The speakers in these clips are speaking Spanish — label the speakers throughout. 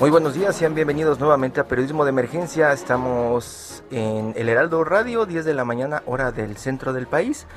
Speaker 1: Muy buenos días, sean bienvenidos nuevamente a Periodismo de Emergencia. Estamos en el Heraldo Radio, 10 de la mañana, hora del centro del país.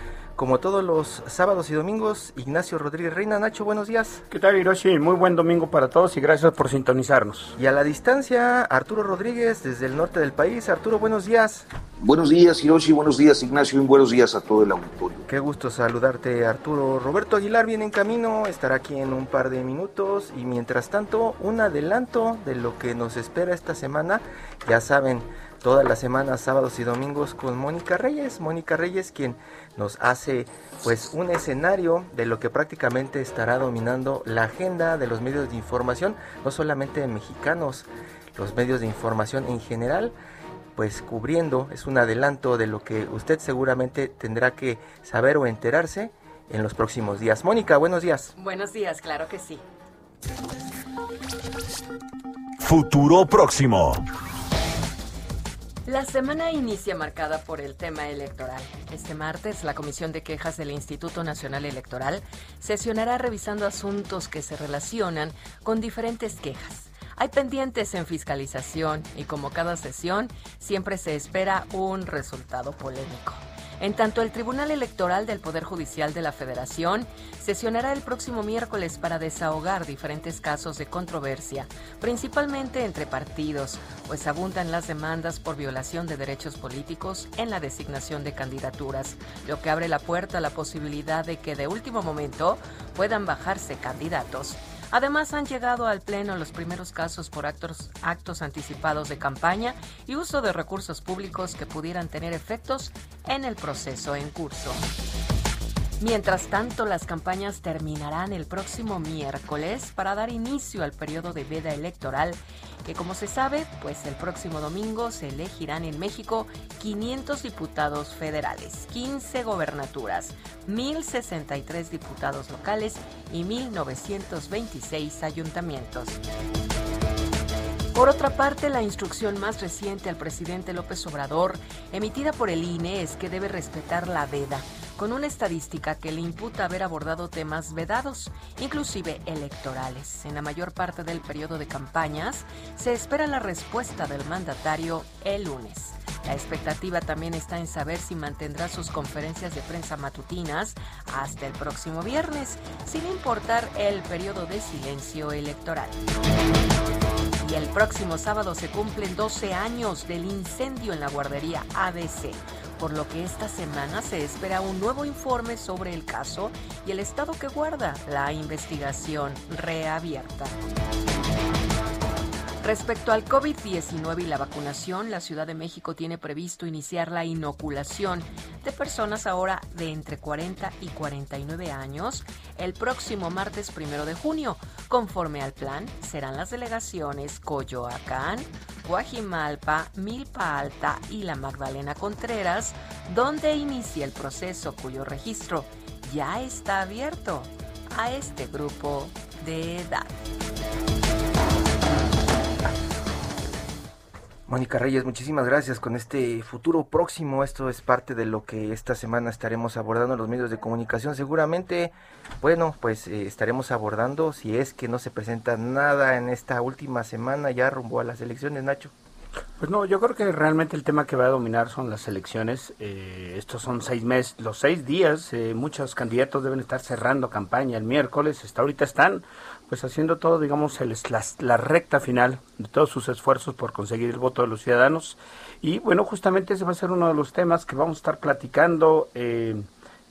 Speaker 1: Como todos los sábados y domingos, Ignacio Rodríguez Reina. Nacho, buenos días.
Speaker 2: ¿Qué tal, Hiroshi? Muy buen domingo para todos y gracias por sintonizarnos.
Speaker 1: Y a la distancia, Arturo Rodríguez, desde el norte del país. Arturo, buenos días.
Speaker 3: Buenos días, Hiroshi. Buenos días, Ignacio. Y buenos días a todo el auditorio.
Speaker 1: Qué gusto saludarte, Arturo. Roberto Aguilar viene en camino, estará aquí en un par de minutos. Y mientras tanto, un adelanto de lo que nos espera esta semana. Ya saben, todas las semanas, sábados y domingos con Mónica Reyes. Mónica Reyes, quien nos hace pues un escenario de lo que prácticamente estará dominando la agenda de los medios de información, no solamente mexicanos, los medios de información en general, pues cubriendo, es un adelanto de lo que usted seguramente tendrá que saber o enterarse en los próximos días. Mónica, buenos días.
Speaker 4: Buenos días, claro que sí.
Speaker 5: Futuro próximo.
Speaker 4: La semana inicia marcada por el tema electoral. Este martes, la Comisión de Quejas del Instituto Nacional Electoral sesionará revisando asuntos que se relacionan con diferentes quejas. Hay pendientes en fiscalización y como cada sesión, siempre se espera un resultado polémico. En tanto, el Tribunal Electoral del Poder Judicial de la Federación sesionará el próximo miércoles para desahogar diferentes casos de controversia, principalmente entre partidos, pues abundan las demandas por violación de derechos políticos en la designación de candidaturas, lo que abre la puerta a la posibilidad de que de último momento puedan bajarse candidatos. Además, han llegado al Pleno los primeros casos por actos, anticipados de campaña y uso de recursos públicos que pudieran tener efectos en el proceso en curso. Mientras tanto, las campañas terminarán el próximo miércoles para dar inicio al periodo de veda electoral, que como se sabe, pues el próximo domingo se elegirán en México 500 diputados federales, 15 gobernaturas, 1.063 diputados locales y 1.926 ayuntamientos. Por otra parte, la instrucción más reciente al presidente López Obrador, emitida por el INE, es que debe respetar la veda, con una estadística que le imputa haber abordado temas vedados, inclusive electorales. En la mayor parte del periodo de campañas, se espera la respuesta del mandatario el lunes. La expectativa también está en saber si mantendrá sus conferencias de prensa matutinas hasta el próximo viernes, sin importar el periodo de silencio electoral. Y el próximo sábado se cumplen 12 años del incendio en la guardería ABC, por lo que esta semana se espera un nuevo informe sobre el caso y el estado que guarda la investigación reabierta. Respecto al COVID-19 y la vacunación, la Ciudad de México tiene previsto iniciar la inoculación de personas ahora de entre 40 y 49 años el próximo martes primero de junio. Conforme al plan, serán las delegaciones Coyoacán, Guajimalpa, Milpa Alta y la Magdalena Contreras, donde inicia el proceso cuyo registro ya está abierto a este grupo de edad.
Speaker 1: Mónica Reyes, muchísimas gracias con este futuro próximo. Esto es parte de lo que esta semana estaremos abordando en los medios de comunicación. Seguramente, bueno, pues eh, estaremos abordando si es que no se presenta nada en esta última semana ya rumbo a las elecciones, Nacho.
Speaker 2: Pues no, yo creo que realmente el tema que va a dominar son las elecciones. Eh, estos son seis meses, los seis días. Eh, muchos candidatos deben estar cerrando campaña el miércoles. Hasta ahorita están pues haciendo todo, digamos, el, la, la, recta final de todos sus esfuerzos por conseguir el voto de los ciudadanos. Y bueno, justamente ese va a ser uno de los temas que vamos a estar platicando eh,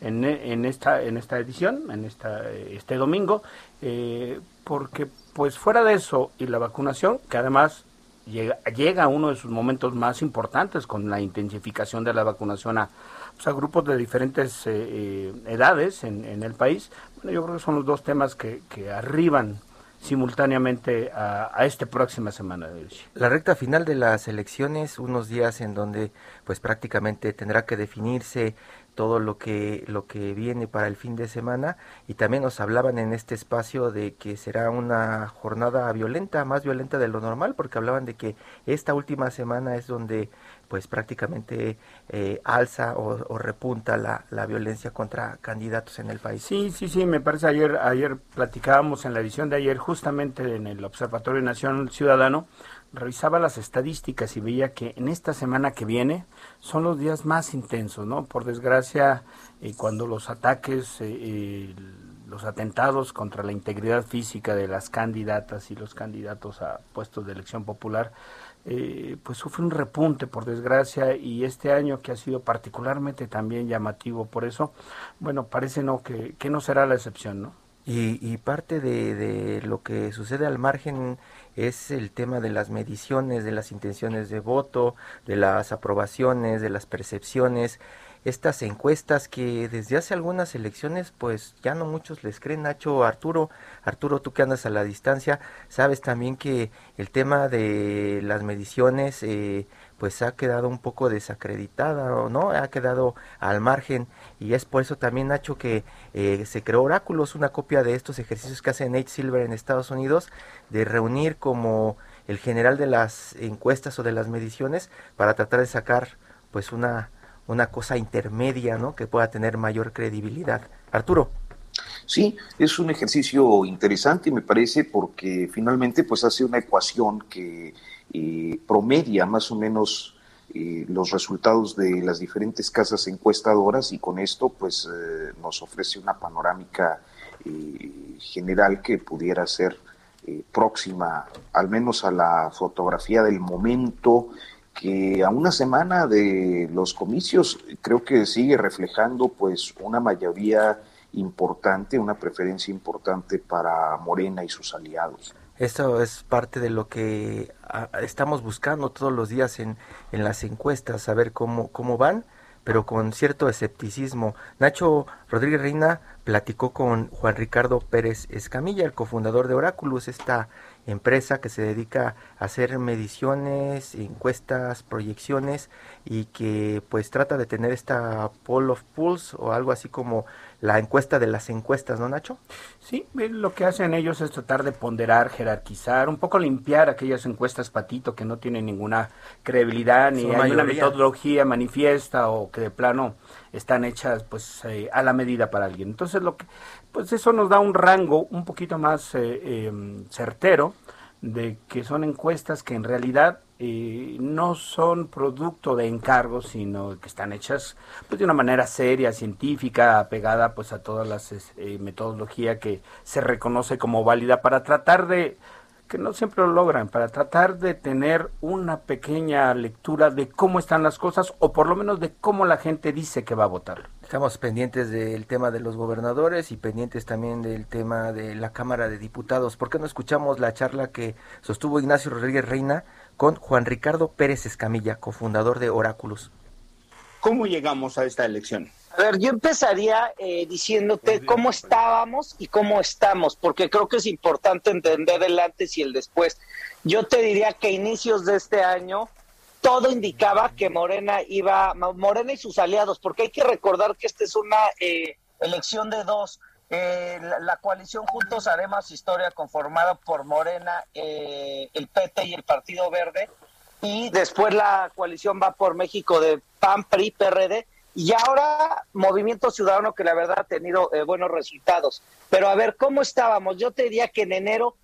Speaker 2: en, en, esta, en esta edición, en esta, este domingo, eh, porque pues fuera de eso y la vacunación, que además llega, llega a uno de sus momentos más importantes con la intensificación de la vacunación a, pues, a grupos de diferentes eh, eh edades en, en, el país, bueno, yo creo que son los dos temas que, que arriban simultáneamente a, a esta próxima semana.
Speaker 1: La recta final de las elecciones, unos días en donde pues prácticamente tendrá que definirse todo lo que lo que viene para el fin de semana y también nos hablaban en este espacio de que será una jornada violenta, más violenta de lo normal, porque hablaban de que esta última semana es donde pues prácticamente eh, alza o, o repunta la, la, violencia contra candidatos en el país.
Speaker 2: Sí, sí, sí, me parece ayer ayer platicábamos en la edición de ayer justamente en el Observatorio Nacional Ciudadano revisaba las estadísticas y veía que en esta semana que viene son los días más intensos, ¿no? Por desgracia, eh, cuando los ataques, eh, eh, los atentados contra la integridad física de las candidatas y los candidatos a puestos de elección popular, eh, pues sufre un repunte, por desgracia, y este año que ha sido particularmente también llamativo por eso, bueno, parece no que, que no será la excepción, ¿no?
Speaker 1: Y, y parte de, de lo que sucede al margen es el tema de las mediciones, de las intenciones de voto, de las aprobaciones, de las percepciones, estas encuestas que desde hace algunas elecciones pues ya no muchos les creen Nacho Arturo Arturo tú que andas a la distancia sabes también que el tema de las mediciones eh, pues ha quedado un poco desacreditada no ha quedado al margen. Y es por eso también Nacho que eh, se creó Oráculos una copia de estos ejercicios que hace Nate Silver en Estados Unidos de reunir como el general de las encuestas o de las mediciones para tratar de sacar pues una una cosa intermedia, ¿no? Que pueda tener mayor credibilidad. Arturo.
Speaker 3: Sí, es un ejercicio interesante, me parece, porque finalmente pues hace una ecuación que eh, promedia más o menos eh, los resultados de las diferentes casas encuestadoras y con esto pues eh, nos ofrece una panorámica general que pudiera ser próxima al menos a la fotografía del momento que a una semana de los comicios creo que sigue reflejando pues una mayoría importante, una preferencia importante para Morena y sus aliados.
Speaker 1: Esto es parte de lo que estamos buscando todos los días en, en las encuestas, saber cómo, cómo van, pero con cierto escepticismo. Nacho Rodríguez Reina platicó con Juan Ricardo Pérez Escamilla, el cofundador de Oráculos, esta empresa que se dedica a hacer mediciones, encuestas, proyecciones y que pues trata de tener esta poll of polls o algo así como la encuesta de las encuestas, ¿no, Nacho?
Speaker 2: Sí, lo que hacen ellos es tratar de ponderar, jerarquizar, un poco limpiar aquellas encuestas patito que no tienen ninguna credibilidad ni hay una metodología manifiesta o que de plano están hechas pues eh, a la medida para alguien. Entonces lo que pues eso nos da un rango un poquito más eh, eh, certero de que son encuestas que en realidad eh, no son producto de encargos, sino que están hechas pues, de una manera seria, científica, apegada pues a todas las eh, metodología que se reconoce como válida para tratar de que no siempre lo logran, para tratar de tener una pequeña lectura de cómo están las cosas o por lo menos de cómo la gente dice que va a votar.
Speaker 1: Estamos pendientes del tema de los gobernadores y pendientes también del tema de la Cámara de Diputados. ¿Por qué no escuchamos la charla que sostuvo Ignacio Rodríguez Reina con Juan Ricardo Pérez Escamilla, cofundador de Oráculos?
Speaker 2: ¿Cómo llegamos a esta elección?
Speaker 6: A ver, yo empezaría eh, diciéndote cómo estábamos y cómo estamos, porque creo que es importante entender el antes y el después. Yo te diría que a inicios de este año todo indicaba que Morena iba, Morena y sus aliados, porque hay que recordar que esta es una eh, elección de dos. Eh, la, la, coalición Juntos Haremos Historia conformada por Morena, eh, el PT y el Partido Verde, y después la coalición va por México de PAN, PRI, PRD, y ahora Movimiento Ciudadano que la verdad ha tenido eh, buenos resultados. Pero a ver, ¿cómo estábamos? Yo te diría que en enero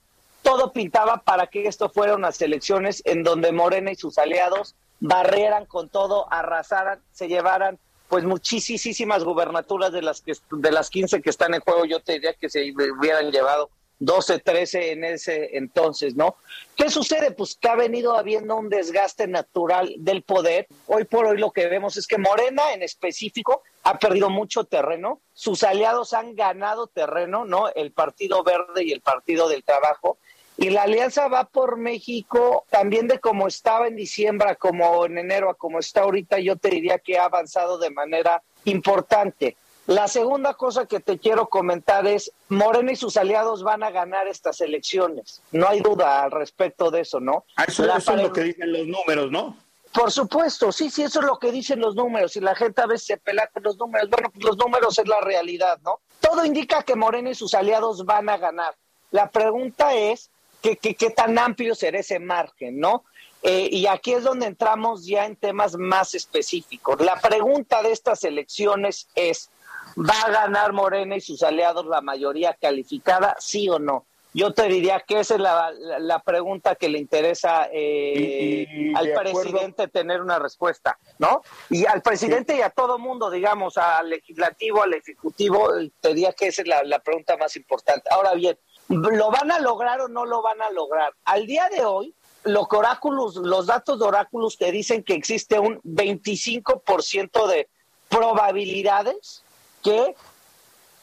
Speaker 6: todo pintaba para que esto fuera unas elecciones en donde Morena y sus aliados barreran con todo, arrasaran, se llevaran pues muchísimas gubernaturas de las que de las 15 que están en juego, yo te diría que se hubieran llevado 12, 13 en ese entonces, ¿no? ¿Qué sucede? Pues que ha venido habiendo un desgaste natural del poder. Hoy por hoy lo que vemos es que Morena en específico ha perdido mucho terreno, sus aliados han ganado terreno, ¿no? El Partido Verde y el Partido del Trabajo. Y la alianza va por México también de como estaba en diciembre, como en enero, a como está ahorita, yo te diría que ha avanzado de manera importante. La segunda cosa que te quiero comentar es, Morena y sus aliados van a ganar estas elecciones. No hay duda al respecto de eso, ¿no?
Speaker 2: Ah, eso, es lo que dicen los números, ¿no?
Speaker 6: Por supuesto, sí, sí, eso es lo que dicen los números. Y la gente a veces se pela con los números. Bueno, pues los números es la realidad, ¿no? Todo indica que Morena y sus aliados van a ganar. La pregunta es, ¿qué, qué, qué tan amplio será ese margen, no? Eh, y aquí es donde entramos ya en temas más específicos. La pregunta de estas elecciones es, ¿Va a ganar Morena y sus aliados la mayoría calificada, sí o no? Yo te diría que esa es la, pregunta que le interesa eh, al presidente tener una respuesta, ¿no? Y al presidente y a todo mundo, digamos, al legislativo, al ejecutivo, te diría que esa es la, la pregunta más importante. Ahora bien, ¿lo van a lograr o no lo van a lograr? Al día de hoy, los oráculos, los datos de oráculos te dicen que existe un 25% de probabilidades que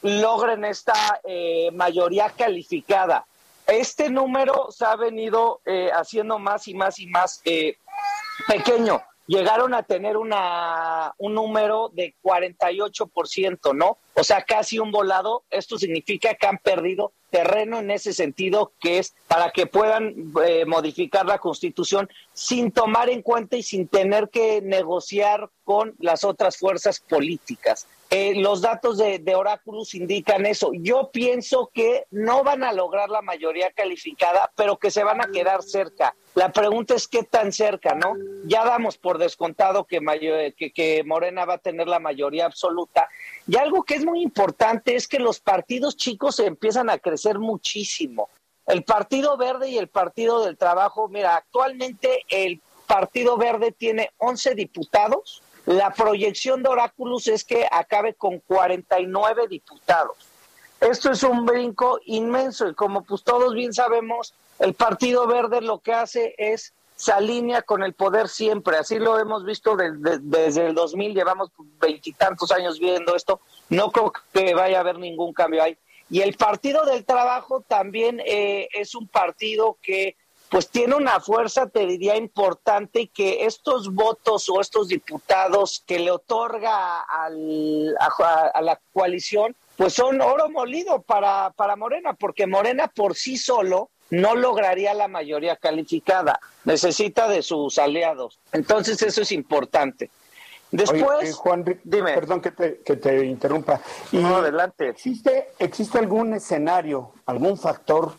Speaker 6: logren esta eh, mayoría calificada. Este número se ha venido eh, haciendo más y más y más eh, pequeño. Llegaron a tener una, un número de 48%, ¿no? O sea, casi un volado. Esto significa que han perdido terreno en ese sentido, que es para que puedan modificar la constitución sin tomar en cuenta y sin tener que negociar con las otras fuerzas políticas. Eh, los datos de, de Oráculos indican eso. Yo pienso que no van a lograr la mayoría calificada, pero que se van a quedar cerca. La pregunta es qué tan cerca, ¿no? Ya damos por descontado que, que, que Morena va a tener la mayoría absoluta. Y algo que es muy importante es que los partidos chicos empiezan a crecer muchísimo. El Partido Verde y el Partido del Trabajo, mira, actualmente el Partido Verde tiene 11 diputados la proyección de Oráculos es que acabe con 49 diputados. Esto es un brinco inmenso y como pues todos bien sabemos, el Partido Verde lo que hace es se alinea con el poder siempre. Así lo hemos visto desde el 2000, llevamos veintitantos años viendo esto. No creo que vaya a haber ningún cambio ahí. Y el Partido del Trabajo también eh, es un partido que pues tiene una fuerza, te diría, importante que estos votos o estos diputados que le otorga al, a, la coalición, pues son oro molido para, para Morena, porque Morena por sí solo no lograría la mayoría calificada, necesita de sus aliados. Entonces eso es importante. Después,
Speaker 2: eh, Juan, dime. perdón que te, que te interrumpa.
Speaker 6: no, adelante.
Speaker 2: ¿existe, ¿Existe algún escenario, algún factor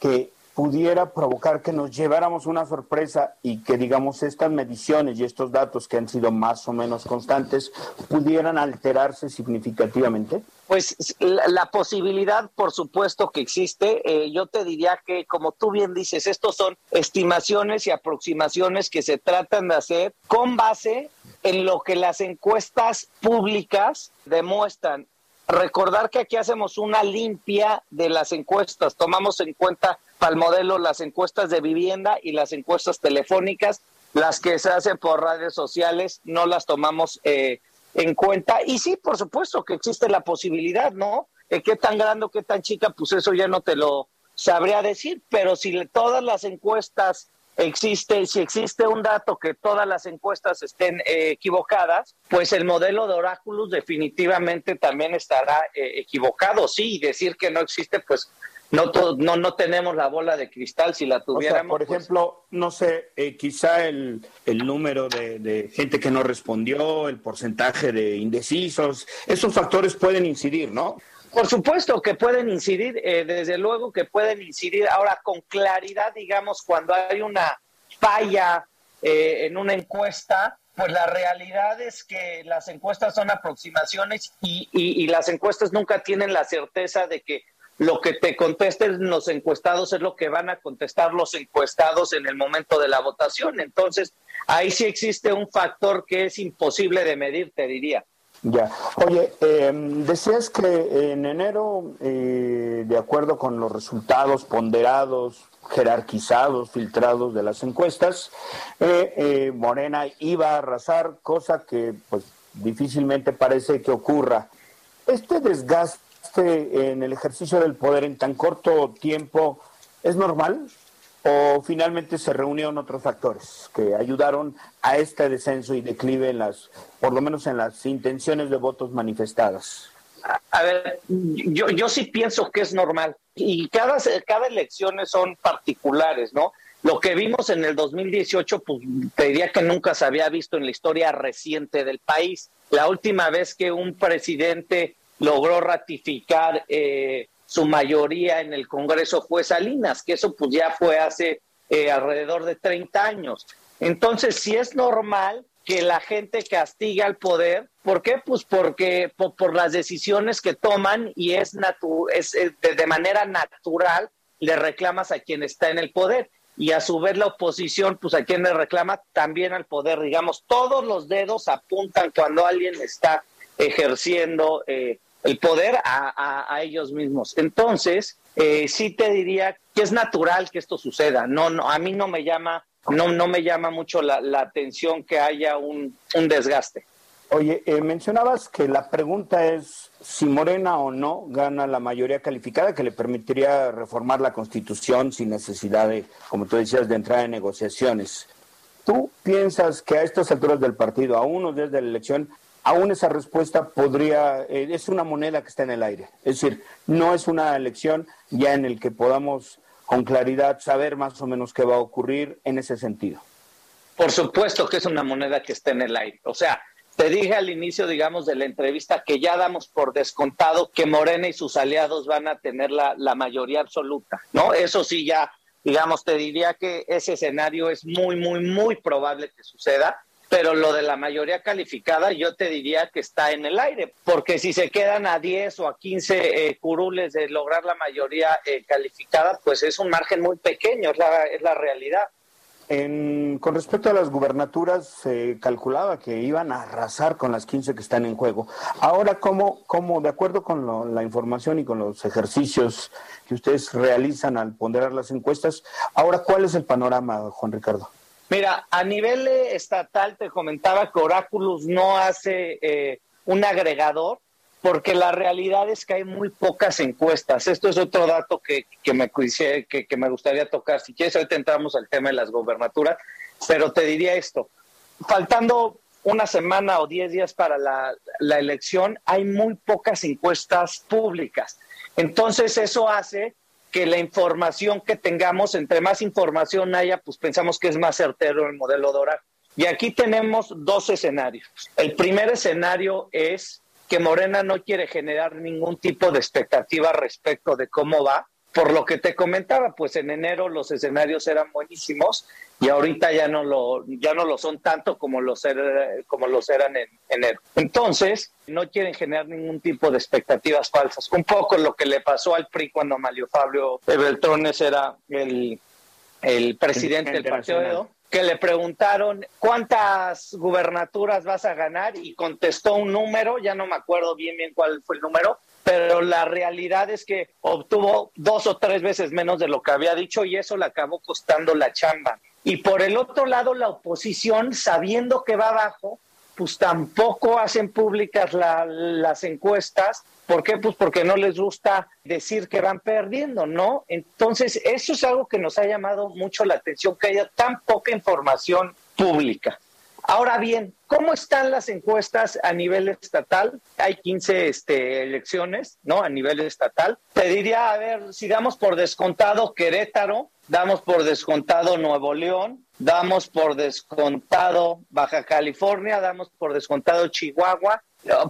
Speaker 2: que pudiera provocar que nos lleváramos una sorpresa y que, digamos, estas mediciones y estos datos que han sido más o menos constantes pudieran alterarse significativamente?
Speaker 6: Pues la, posibilidad, por supuesto que existe. Eh, yo te diría que, como tú bien dices, estos son estimaciones y aproximaciones que se tratan de hacer con base en lo que las encuestas públicas demuestran. Recordar que aquí hacemos una limpia de las encuestas, tomamos en cuenta para el modelo las encuestas de vivienda y las encuestas telefónicas, las que se hacen por redes sociales, no las tomamos eh, en cuenta. Y sí, por supuesto que existe la posibilidad, ¿no? Eh, ¿Qué tan grande qué tan chica? Pues eso ya no te lo sabría decir, pero si todas las encuestas existe, si existe un dato que todas las encuestas estén eh, equivocadas, pues el modelo de Oráculos definitivamente también estará equivocado. Sí, decir que no existe, pues no, no, no tenemos la bola de cristal, si la tuviéramos.
Speaker 2: por pues ejemplo, no sé, eh, quizá el, el número de, gente que no respondió, el porcentaje de indecisos, esos factores pueden incidir, ¿no?
Speaker 6: Por supuesto que pueden incidir, eh, desde luego que pueden incidir. Ahora, con claridad, digamos, cuando hay una falla eh, en una encuesta, pues la realidad es que las encuestas son aproximaciones y, y las encuestas nunca tienen la certeza de que lo que te contesten los encuestados es lo que van a contestar los encuestados en el momento de la votación. Entonces, ahí sí existe un factor que es imposible de medir, te diría.
Speaker 2: Ya. Oye, em, decías que en enero, eh, de acuerdo con los resultados ponderados, jerarquizados, filtrados de las encuestas, eh, eh, Morena iba a arrasar, cosa que pues difícilmente parece que ocurra. Este desgaste en el ejercicio del poder en tan corto tiempo es normal o finalmente se reunieron otros factores que ayudaron a este descenso y declive en las, por lo menos en las intenciones de votos manifestadas?
Speaker 6: A ver, yo, yo sí pienso que es normal y cada, cada elección son particulares, ¿no? Lo que vimos en el 2018, pues te diría que nunca se había visto en la historia reciente del país. La última vez que un presidente logró ratificar eh, su mayoría en el Congreso fue Salinas, que eso pues ya fue hace eh, alrededor de 30 años. Entonces, si es normal que la gente castiga al poder, ¿por qué? Pues porque por, las decisiones que toman y es, es de, de manera natural le reclamas a quien está en el poder y a su vez la oposición, pues a quien le reclama también al poder, digamos, todos los dedos apuntan cuando alguien está ejerciendo eh, el poder a, ellos mismos. Entonces, eh, sí te diría que es natural que esto suceda. No, no, a mí no me llama, no, no me llama mucho la, atención que haya un, desgaste.
Speaker 2: Oye, eh, mencionabas que la pregunta es si Morena o no gana la mayoría calificada que le permitiría reformar la Constitución sin necesidad de, como tú decías, de entrar en negociaciones. ¿Tú piensas que a estas alturas del partido, a unos días de la elección, aún esa respuesta podría, eh, es una moneda que está en el aire. Es decir, no es una elección ya en el que podamos con claridad saber más o menos qué va a ocurrir en ese sentido.
Speaker 6: Por supuesto que es una moneda que está en el aire. O sea, te dije al inicio, digamos, de la entrevista que ya damos por descontado que Morena y sus aliados van a tener la, la mayoría absoluta, ¿no? Eso sí, ya, digamos, te diría que ese escenario es muy, muy, muy probable que suceda pero lo de la mayoría calificada yo te diría que está en el aire, porque si se quedan a 10 o a 15 eh, curules de lograr la mayoría eh, calificada, pues es un margen muy pequeño, es la, es la realidad.
Speaker 2: con respecto a las gubernaturas, se calculaba que iban a arrasar con las 15 que están en juego. Ahora, ¿cómo, cómo de acuerdo con la información y con los ejercicios que ustedes realizan al ponderar las encuestas, ahora, ¿cuál es el panorama, Juan Ricardo?
Speaker 6: Mira, a nivel eh, estatal te comentaba que Oráculos no hace eh, un agregador porque la realidad es que hay muy pocas encuestas. Esto es otro dato que, me, que, que me gustaría tocar. Si quieres, ahorita entramos al tema de las gobernaturas, pero te diría esto. Faltando una semana o diez días para la, la elección, hay muy pocas encuestas públicas. Entonces eso hace que la información que tengamos, entre más información haya, pues pensamos que es más certero el modelo Dora. Y aquí tenemos dos escenarios. El primer escenario es que Morena no quiere generar ningún tipo de expectativa respecto de cómo va, por lo que te comentaba, pues en enero los escenarios eran buenísimos y ahorita ya no lo, ya no lo son tanto como los, er, como los eran en enero. Entonces, no quieren generar ningún tipo de expectativas falsas. Un poco lo que le pasó al PRI cuando Mario Fabio Beltrones era el, el presidente del partido que le preguntaron cuántas gubernaturas vas a ganar y contestó un número, ya no me acuerdo bien bien cuál fue el número, pero la realidad es que obtuvo dos o tres veces menos de lo que había dicho y eso le acabó costando la chamba. Y por el otro lado, la oposición, sabiendo que va abajo, pues tampoco hacen públicas las encuestas. ¿Por qué? Pues porque no les gusta decir que van perdiendo, ¿no? Entonces, eso es algo que nos ha llamado mucho la atención, que haya tan poca información pública. Ahora bien, ¿cómo están las encuestas a nivel estatal? Hay 15 este, elecciones, ¿no? A nivel estatal. Te diría, a ver, si damos por descontado Querétaro, damos por descontado Nuevo León, damos por descontado Baja California, damos por descontado Chihuahua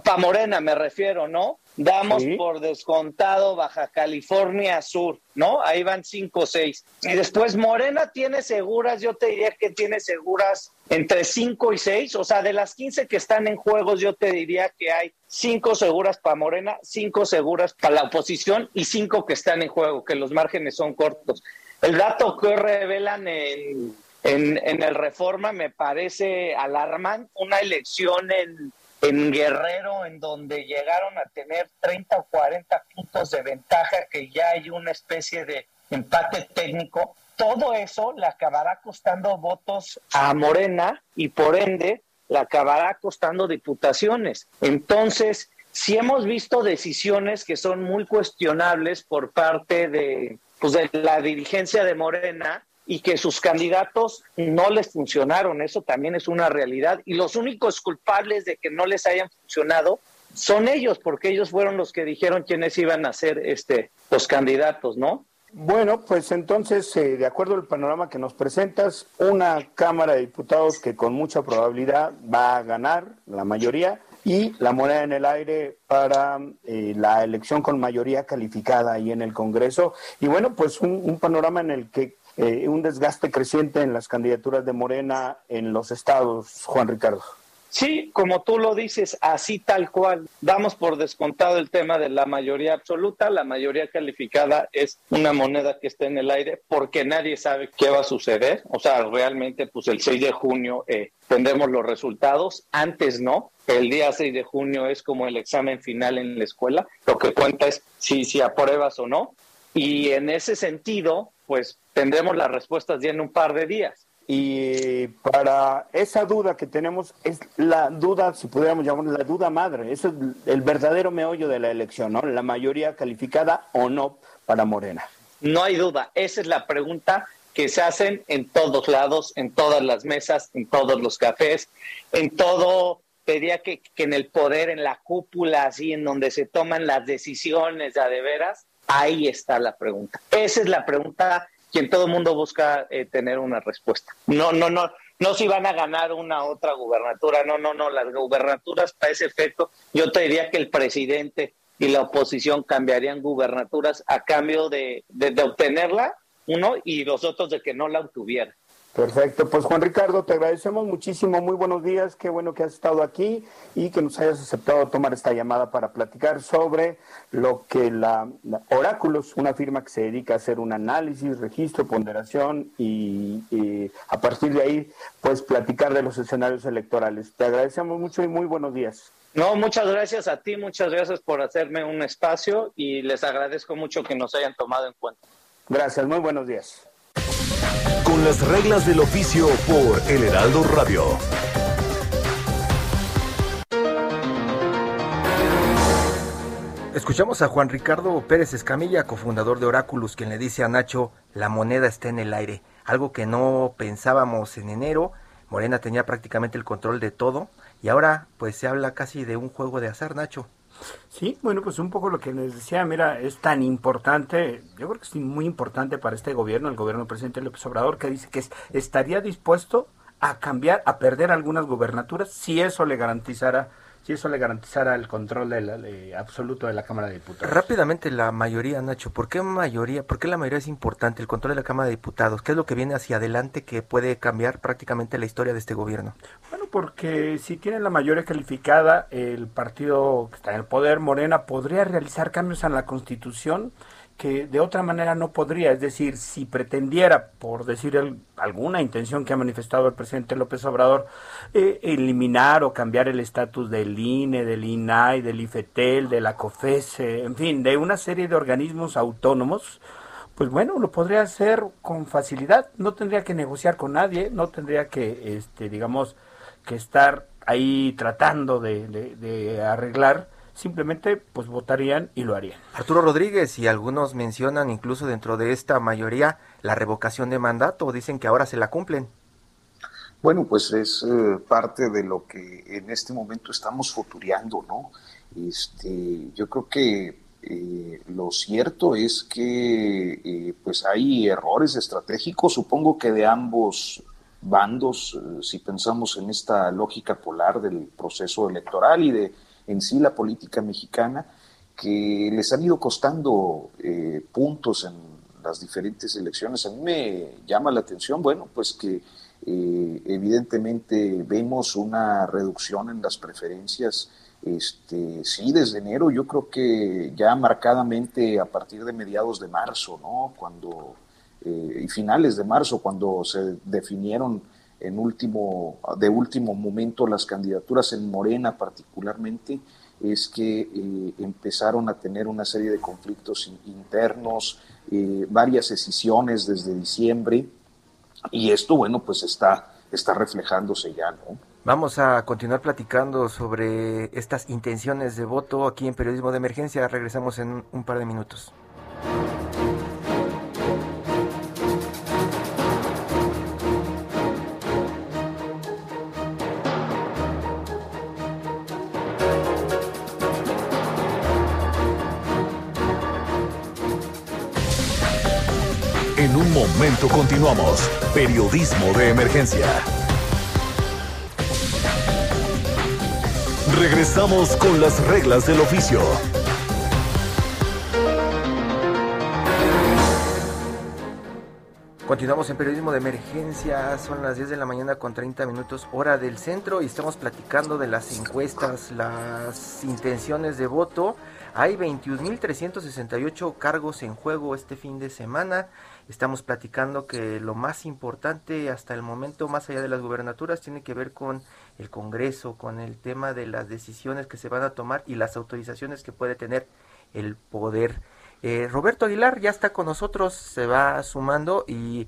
Speaker 6: para Morena me refiero, ¿no? Damos por descontado Baja California Sur, ¿no? Ahí van cinco o seis. Y después Morena tiene seguras, yo te diría que tiene seguras entre cinco y seis, o sea, de las 15 que están en juegos, yo te diría que hay cinco seguras para Morena, cinco seguras para la oposición y cinco que están en juego, que los márgenes son cortos. El dato que revelan en, en, en el Reforma me parece alarmante, una elección en en Guerrero, en donde llegaron a tener 30 o 40 puntos de ventaja, que ya hay una especie de empate técnico, todo eso le acabará costando votos a Morena y por ende le acabará costando diputaciones. Entonces, si hemos visto decisiones que son muy cuestionables por parte de, pues, de la dirigencia de Morena, y que sus candidatos no les funcionaron. Eso también es una realidad. Y los únicos culpables de que no les hayan funcionado son ellos, porque ellos fueron los que dijeron quiénes iban a ser este, los candidatos, ¿no?
Speaker 2: Bueno, pues entonces, eh, de acuerdo al panorama que nos presentas, una Cámara de Diputados que con mucha probabilidad va a ganar la mayoría y la moneda en el aire para eh, la elección con mayoría calificada ahí en el Congreso. Y bueno, pues un panorama en el que eh, un desgaste creciente en las candidaturas de Morena en los estados, Juan Ricardo.
Speaker 6: Sí, como tú lo dices, así tal cual. Damos por descontado el tema de la mayoría absoluta. La mayoría calificada es una moneda que está en el aire porque nadie sabe qué va a suceder. O sea, realmente, pues el 6 de junio eh, tendremos los resultados. Antes no. El día 6 de junio es como el examen final en la escuela. Lo que cuenta es si, si apruebas o no. Y en ese sentido, pues tendremos las respuestas ya en un par de días.
Speaker 2: Y para esa duda que tenemos, es la duda, si pudiéramos llamarla la duda madre, es el verdadero meollo de la elección, ¿no? La mayoría calificada o no para Morena.
Speaker 6: No hay duda, esa es la pregunta que se hacen en todos lados, en todas las mesas, en todos los cafés, en todo, pedía que, que en el poder, en la cúpula, así, en donde se toman las decisiones ya de veras, Ahí está la pregunta. Esa es la pregunta que en todo el mundo busca eh, tener una respuesta. No, no, no, no si van a ganar una otra gubernatura, no, no, no, las gubernaturas para ese efecto, yo te diría que el presidente y la oposición cambiarían gubernaturas a cambio de, de obtenerla, uno, y los otros de que no la obtuvieran.
Speaker 2: Perfecto, pues Juan Ricardo, te agradecemos muchísimo, muy buenos días, qué bueno que has estado aquí y que nos hayas aceptado tomar esta llamada para platicar sobre lo que la, Oráculos, una firma que se dedica a hacer un análisis, registro, ponderación y, y, a partir de ahí, pues platicar de los escenarios electorales. Te agradecemos mucho y muy buenos días.
Speaker 6: No, muchas gracias a ti, muchas gracias por hacerme un espacio y les agradezco mucho que nos hayan tomado en cuenta.
Speaker 2: Gracias, muy buenos días
Speaker 5: con las reglas del oficio por El Heraldo Radio.
Speaker 1: Escuchamos a Juan Ricardo Pérez Escamilla, cofundador de Oráculos, quien le dice a Nacho, la moneda está en el aire, algo que no pensábamos en enero. Morena tenía prácticamente el control de todo y ahora pues se habla casi de un juego de azar, Nacho.
Speaker 2: Sí, bueno, pues un poco lo que les decía, mira, es tan importante, yo creo que es muy importante para este gobierno, el gobierno del presidente López Obrador, que dice que estaría dispuesto a cambiar, a perder algunas gubernaturas si eso le garantizara si eso le garantizara el control absoluto de la Cámara de Diputados.
Speaker 1: Rápidamente, la mayoría, Nacho, ¿por qué mayoría? ¿Por qué la mayoría es importante, el control de la Cámara de Diputados? ¿Qué es lo que viene hacia adelante que puede cambiar prácticamente la historia de este gobierno?
Speaker 2: Bueno, porque si tiene la mayoría calificada, el partido que está en el poder, Morena, podría realizar cambios en la Constitución que de otra manera no podría. Es decir, si pretendiera, por decir alguna intención que ha manifestado el presidente López Obrador, eh, eliminar o cambiar el estatus del INE, del INAI, del IFETEL, de la COFESE, en fin, de una serie de organismos autónomos, pues bueno, lo podría hacer con facilidad. No tendría que negociar con nadie, no tendría que, este, digamos, que estar ahí tratando de, de arreglar simplemente pues votarían y lo harían.
Speaker 1: Arturo Rodríguez y algunos mencionan incluso dentro de esta mayoría la revocación de mandato, dicen que ahora se la cumplen.
Speaker 3: Bueno, pues es eh, parte de lo que en este momento estamos futuriando, ¿no? Este, yo creo que eh, lo cierto es que eh, pues hay errores estratégicos, supongo que de ambos bandos, si pensamos en esta lógica polar del proceso electoral y de en sí la política mexicana, que les han ido costando eh, puntos en las diferentes elecciones. A mí me llama la atención, bueno, pues que eh, evidentemente vemos una reducción en las preferencias. Este, sí, desde enero, yo creo que ya marcadamente a partir de mediados de marzo, ¿no? Cuando, eh, y finales de marzo, cuando se definieron en último, de último momento las candidaturas en Morena particularmente, es que eh, empezaron a tener una serie de conflictos internos, eh, varias decisiones desde diciembre, y esto, bueno, pues está, está reflejándose ya.
Speaker 1: Vamos a continuar platicando sobre estas intenciones de voto aquí en Periodismo de Emergencia. Regresamos en un par de minutos.
Speaker 5: Momento continuamos. Periodismo de emergencia. Regresamos con las reglas del oficio.
Speaker 1: Continuamos en periodismo de emergencia, son las 10 de la mañana con 30 minutos hora del centro y estamos platicando de las encuestas, las intenciones de voto. Hay 21.368 cargos en juego este fin de semana. Estamos platicando que lo más importante hasta el momento, más allá de las gubernaturas, tiene que ver con el Congreso, con el tema de las decisiones que se van a tomar y las autorizaciones que puede tener el poder. Eh, Roberto Aguilar ya está con nosotros, se va sumando y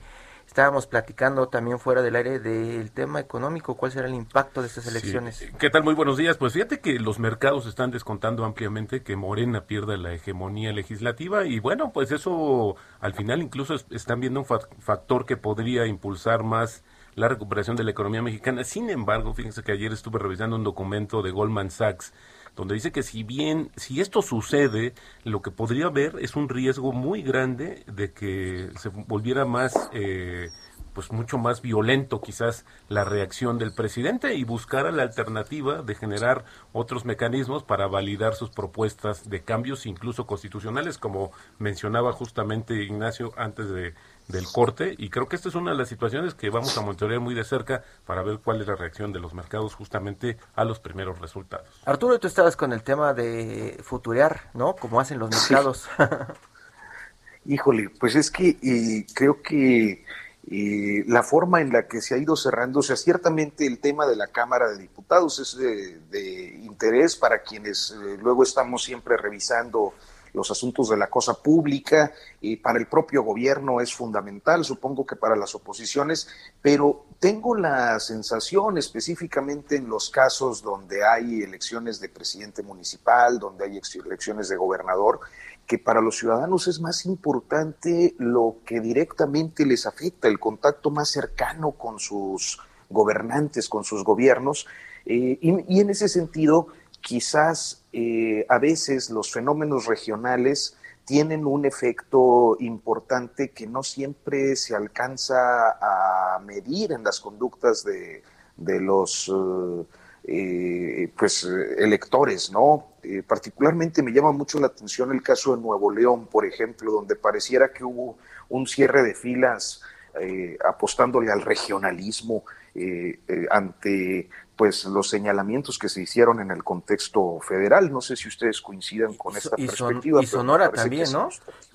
Speaker 1: estábamos platicando también fuera del aire del tema económico, cuál será el impacto de estas elecciones.
Speaker 7: ¿Qué tal? Muy buenos días. Pues fíjate que los mercados están descontando ampliamente que Morena pierda la hegemonía legislativa y bueno, pues eso al final incluso están viendo un factor que podría impulsar más la recuperación de la economía mexicana. Sin embargo, fíjense que ayer estuve revisando un documento de Goldman Sachs donde dice que si bien, si esto sucede, lo que podría haber es un riesgo muy grande de que se volviera más, eh, pues mucho más violento quizás la reacción del presidente y buscara la alternativa de generar otros mecanismos para validar sus propuestas de cambios, incluso constitucionales, como mencionaba justamente Ignacio antes de del corte y creo que esta es una de las situaciones que vamos a monitorear muy de cerca para ver cuál es la reacción de los mercados justamente a los primeros resultados.
Speaker 1: Arturo, tú estabas con el tema de futurear, ¿no? Como hacen los mercados.
Speaker 3: Híjole, pues es que eh, creo que eh, la forma en la que se ha ido cerrando, o sea, ciertamente el tema de la Cámara de Diputados es de, interés para quienes eh, luego estamos siempre revisando los asuntos de la cosa pública, y para el propio gobierno es fundamental, supongo que para las oposiciones, pero tengo la sensación específicamente en los casos donde hay elecciones de presidente municipal, donde hay elecciones de gobernador, que para los ciudadanos es más importante lo que directamente les afecta, el contacto más cercano con sus gobernantes, con sus gobiernos, eh, y, y en ese sentido, quizás eh, a veces los fenómenos regionales tienen un efecto importante que no siempre se alcanza a medir en las conductas de, los eh, pues, electores, ¿no? Eh, particularmente me llama mucho la atención el caso de Nuevo León, por ejemplo, donde pareciera que hubo un cierre de filas apostándole al regionalismo ante pues los señalamientos que se hicieron en el contexto federal. No sé si ustedes coincidan con esta perspectiva.
Speaker 1: y Sonora también, ¿no?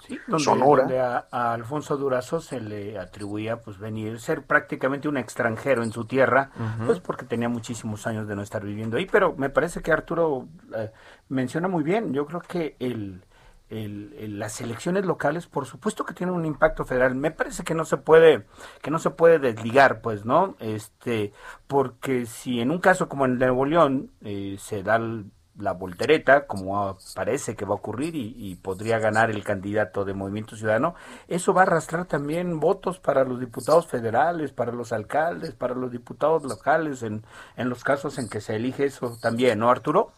Speaker 2: Sí, donde, Sonora. a, Alfonso Durazo se le atribuía pues venir, ser prácticamente un extranjero en su tierra, pues porque tenía muchísimos años de no estar viviendo ahí. Pero me parece que Arturo eh, menciona muy bien. Yo creo que el el, las elecciones locales, por supuesto que tienen un impacto federal. Me parece que no se puede, que no se puede desligar, pues, ¿no? Este, porque si en un caso como en Nuevo León eh, se da la voltereta, como parece que va a ocurrir, y, podría ganar el candidato de Movimiento Ciudadano, eso va a arrastrar también votos para los diputados federales, para los alcaldes, para los diputados locales, en, en los casos en que se elige eso también, ¿no, Arturo?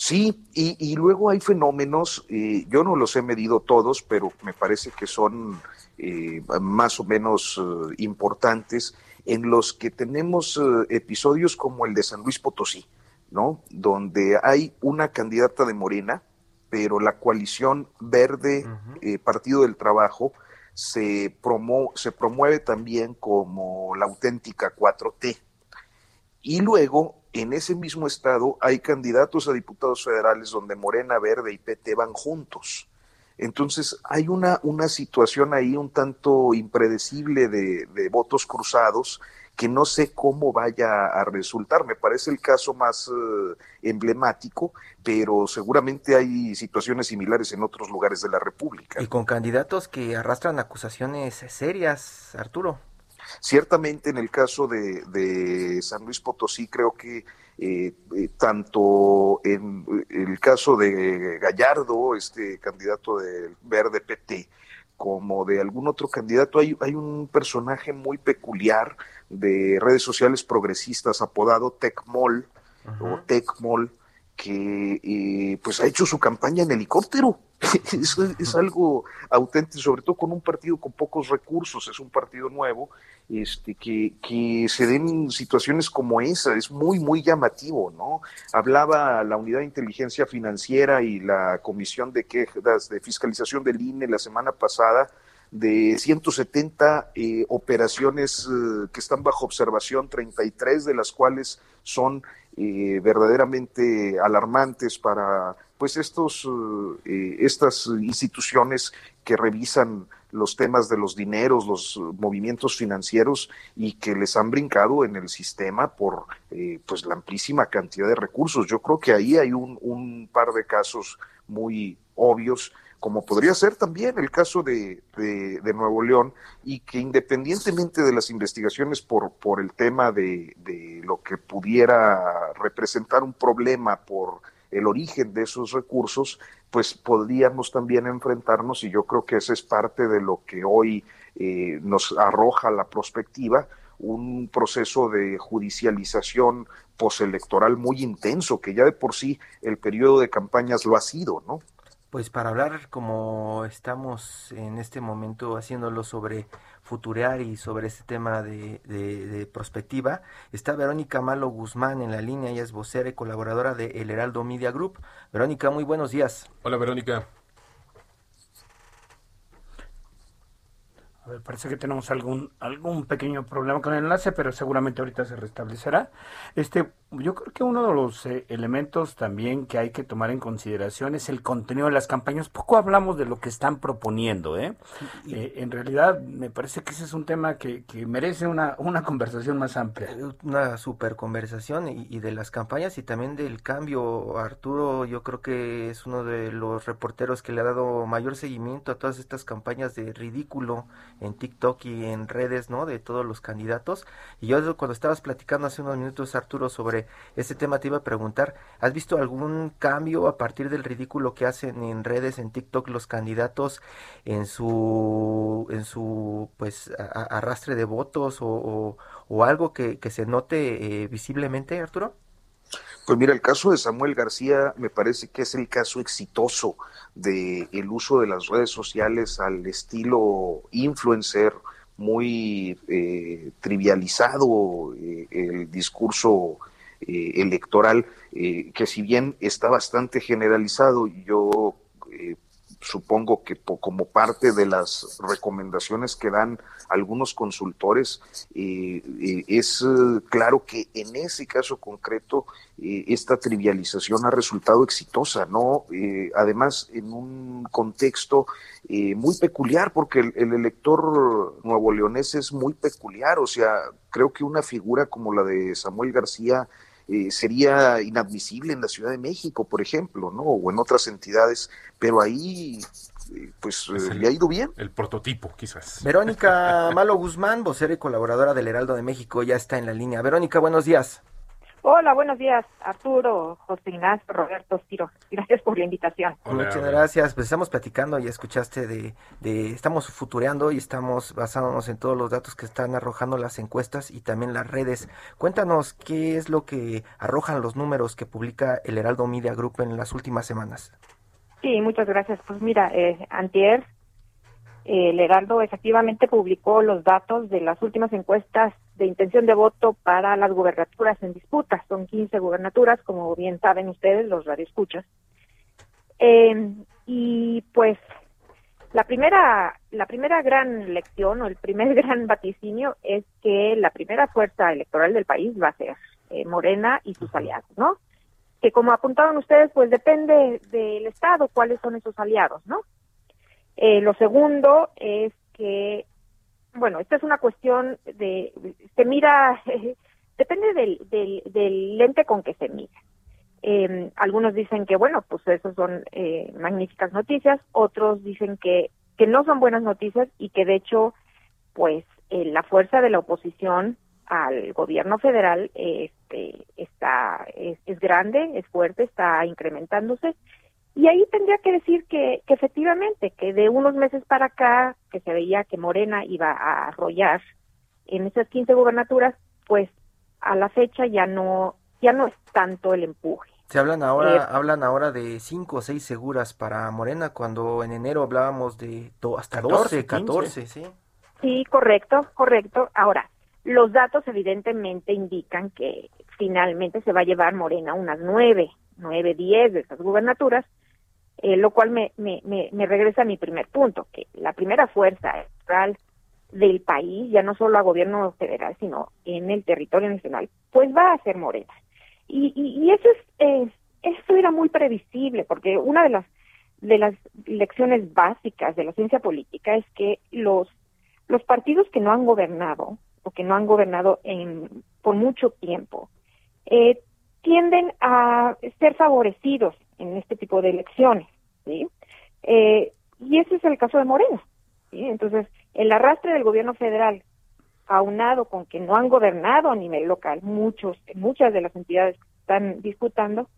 Speaker 3: Sí, y, luego hay fenómenos, eh, yo no los he medido todos, pero me parece que son eh, más o menos eh, importantes, en los que tenemos episodios como el de San Luis Potosí, ¿no? Donde hay una candidata de Morena, pero la coalición verde eh, Partido del Trabajo se, promo se promueve también como la auténtica 4T. Y luego, en ese mismo estado, hay candidatos a diputados federales donde Morena, Verde y PT van juntos. Entonces, hay una, una situación ahí un tanto impredecible de, votos cruzados que no sé cómo vaya a resultar. Me parece el caso más eh, emblemático, pero seguramente hay situaciones similares en otros lugares de la República.
Speaker 1: Y con candidatos que arrastran acusaciones serias, Arturo.
Speaker 3: Ciertamente en el caso de, San Luis Potosí creo que eh, eh, tanto en el caso de Gallardo, este candidato del Verde PT, como de algún otro candidato, hay, hay un personaje muy peculiar de redes sociales progresistas apodado Tecmol o Tecmol, que eh, pues ha hecho su campaña en helicóptero. es, es, algo auténtico, sobre todo con un partido con pocos recursos, es un partido nuevo, este, que, que se den situaciones como esa, es muy, muy llamativo, ¿no? Hablaba la Unidad de Inteligencia Financiera y la Comisión de Quejas de Fiscalización del INE la semana pasada de 170 eh, operaciones eh, que están bajo observación, 33 de las cuales son eh, verdaderamente alarmantes para pues estos estas instituciones que revisan los temas de los dineros, los movimientos financieros y que les han brincado en el sistema por pues la amplísima cantidad de recursos. Yo creo que ahí hay un, un par de casos muy obvios como podría ser también el caso de, de, Nuevo León, y que independientemente de las investigaciones por, por el tema de, de lo que pudiera representar un problema por el origen de esos recursos, pues podríamos también enfrentarnos, y yo creo que esa es parte de lo que hoy eh, nos arroja la perspectiva, un proceso de judicialización postelectoral muy intenso, que ya de por sí el periodo de campañas lo ha sido, ¿no?
Speaker 1: Pues para hablar como estamos en este momento haciéndolo sobre futurear y sobre este tema de, de, prospectiva, está Verónica Malo Guzmán en la línea, ella es vocera y colaboradora de El Heraldo Media Group. Verónica, muy buenos días.
Speaker 7: Hola Verónica.
Speaker 2: A ver, parece que tenemos algún algún pequeño problema con el enlace, pero seguramente ahorita se restablecerá. Este, yo creo que uno de los eh, elementos también que hay que tomar en consideración es el contenido de las campañas. Poco hablamos de lo que están proponiendo, ¿eh? eh en realidad, me parece que ese es un tema que, que merece una, una conversación más amplia. Eh,
Speaker 1: una super conversación y, de las campañas y también del cambio. Arturo, yo creo que es uno de los reporteros que le ha dado mayor seguimiento a todas estas campañas de ridículo en TikTok y en redes, ¿no? De todos los candidatos. Y yo cuando estabas platicando hace unos minutos, Arturo, sobre este tema te iba a preguntar, ¿has visto algún cambio a partir del ridículo que hacen en redes, en TikTok los candidatos en su, en su pues arrastre de votos o, algo que, se note eh, visiblemente, Arturo?
Speaker 3: Pues mira, el caso de Samuel García me parece que es el caso exitoso del el uso de las redes sociales al estilo influencer, muy eh, trivializado eh, el discurso eh, electoral, eh, que si bien está bastante generalizado, yo eh, supongo que como parte de las recomendaciones que dan algunos consultores, es claro que en ese caso concreto esta trivialización ha resultado exitosa, ¿no? además, en un contexto muy peculiar, porque el, el elector nuevo leonés es muy peculiar, o sea, creo que una figura como la de Samuel García, eh, sería inadmisible en la Ciudad de México, por ejemplo, ¿no? O en otras entidades, pero ahí eh, pues eh, le ha ido bien.
Speaker 7: El prototipo, quizás.
Speaker 1: Verónica Malo Guzmán, vocera y colaboradora del Heraldo de México, ya está en la línea. Verónica, buenos días.
Speaker 8: Hola, buenos días, Arturo, José Ignacio, Roberto Ciro. Gracias por la invitación.
Speaker 1: Muchas gracias. Pues estamos platicando, ya escuchaste de, de, estamos futureando y estamos basándonos en todos los datos que están arrojando las encuestas y también las redes. Cuéntanos qué es lo que arrojan los números que publica el Heraldo Media Group en las últimas semanas.
Speaker 8: Sí, muchas gracias. Pues mira, eh, Antier, el Heraldo efectivamente publicó los datos de las últimas encuestas de intención de voto para las gubernaturas en disputa. Son 15 gubernaturas, como bien saben ustedes, los radioescuchas. Eh, y pues la primera, la primera gran lección o el primer gran vaticinio es que la primera fuerza electoral del país va a ser eh, Morena y sus aliados, ¿no? Que como apuntaron ustedes, pues depende del Estado cuáles son esos aliados, ¿no? Eh, lo segundo es que, bueno, esta es una cuestión de, se mira, depende del, del, lente con que se mira. Eh, algunos dicen que, bueno, pues eso son eh, magníficas noticias, otros dicen que, que no son buenas noticias y que de hecho, pues eh, la fuerza de la oposición al gobierno federal este, está es, es, grande, es fuerte, está incrementándose. Y ahí tendría que decir que, que efectivamente, que de unos meses para acá, que se veía que Morena iba a arrollar en esas 15 gubernaturas, pues a la fecha ya no ya no es tanto el empuje.
Speaker 1: Se hablan ahora, eh, hablan ahora de cinco o seis seguras para Morena, cuando en enero hablábamos de do, hasta 14, 12, 14, ¿sí?
Speaker 8: Sí, correcto, correcto. Ahora, los datos evidentemente indican que finalmente se va a llevar Morena unas nueve, nueve, diez de esas gubernaturas, eh, lo cual me, me, me, me regresa a mi primer punto, que la primera fuerza electoral del país, ya no solo a gobierno federal, sino en el territorio nacional, pues va a ser Morena. Y, y, eso es, eh, eso era muy previsible, porque una de las de las lecciones básicas de la ciencia política es que los los partidos que no han gobernado o que no han gobernado en por mucho tiempo eh, tienden a ser favorecidos en este tipo de elecciones, ¿sí? Eh, y ese es el caso de Morena, ¿sí? Entonces, el arrastre del gobierno federal aunado con que no han gobernado a nivel local, muchos, muchas de las entidades que están disputando,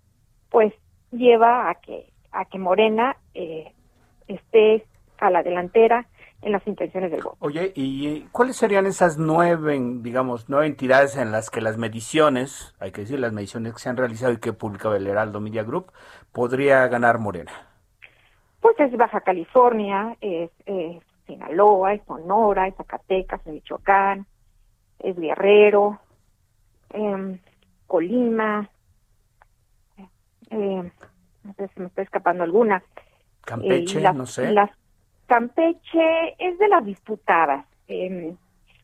Speaker 8: pues lleva a que, a que Morena eh, esté a la delantera en las intenciones del voto.
Speaker 2: Oye, ¿y cuáles serían esas nueve, digamos, nueve entidades en las que las mediciones, hay que decir, las mediciones que se han realizado y que publicaba el Heraldo Media Group, podría ganar Morena?
Speaker 8: Pues es Baja California, es, es Sinaloa, es Sonora, es Zacatecas, es Michoacán, es Guerrero, eh, Colima, eh, no sé si me está escapando alguna.
Speaker 2: Campeche, eh, no sé.
Speaker 8: Las, Campeche es de las disputadas. Eh,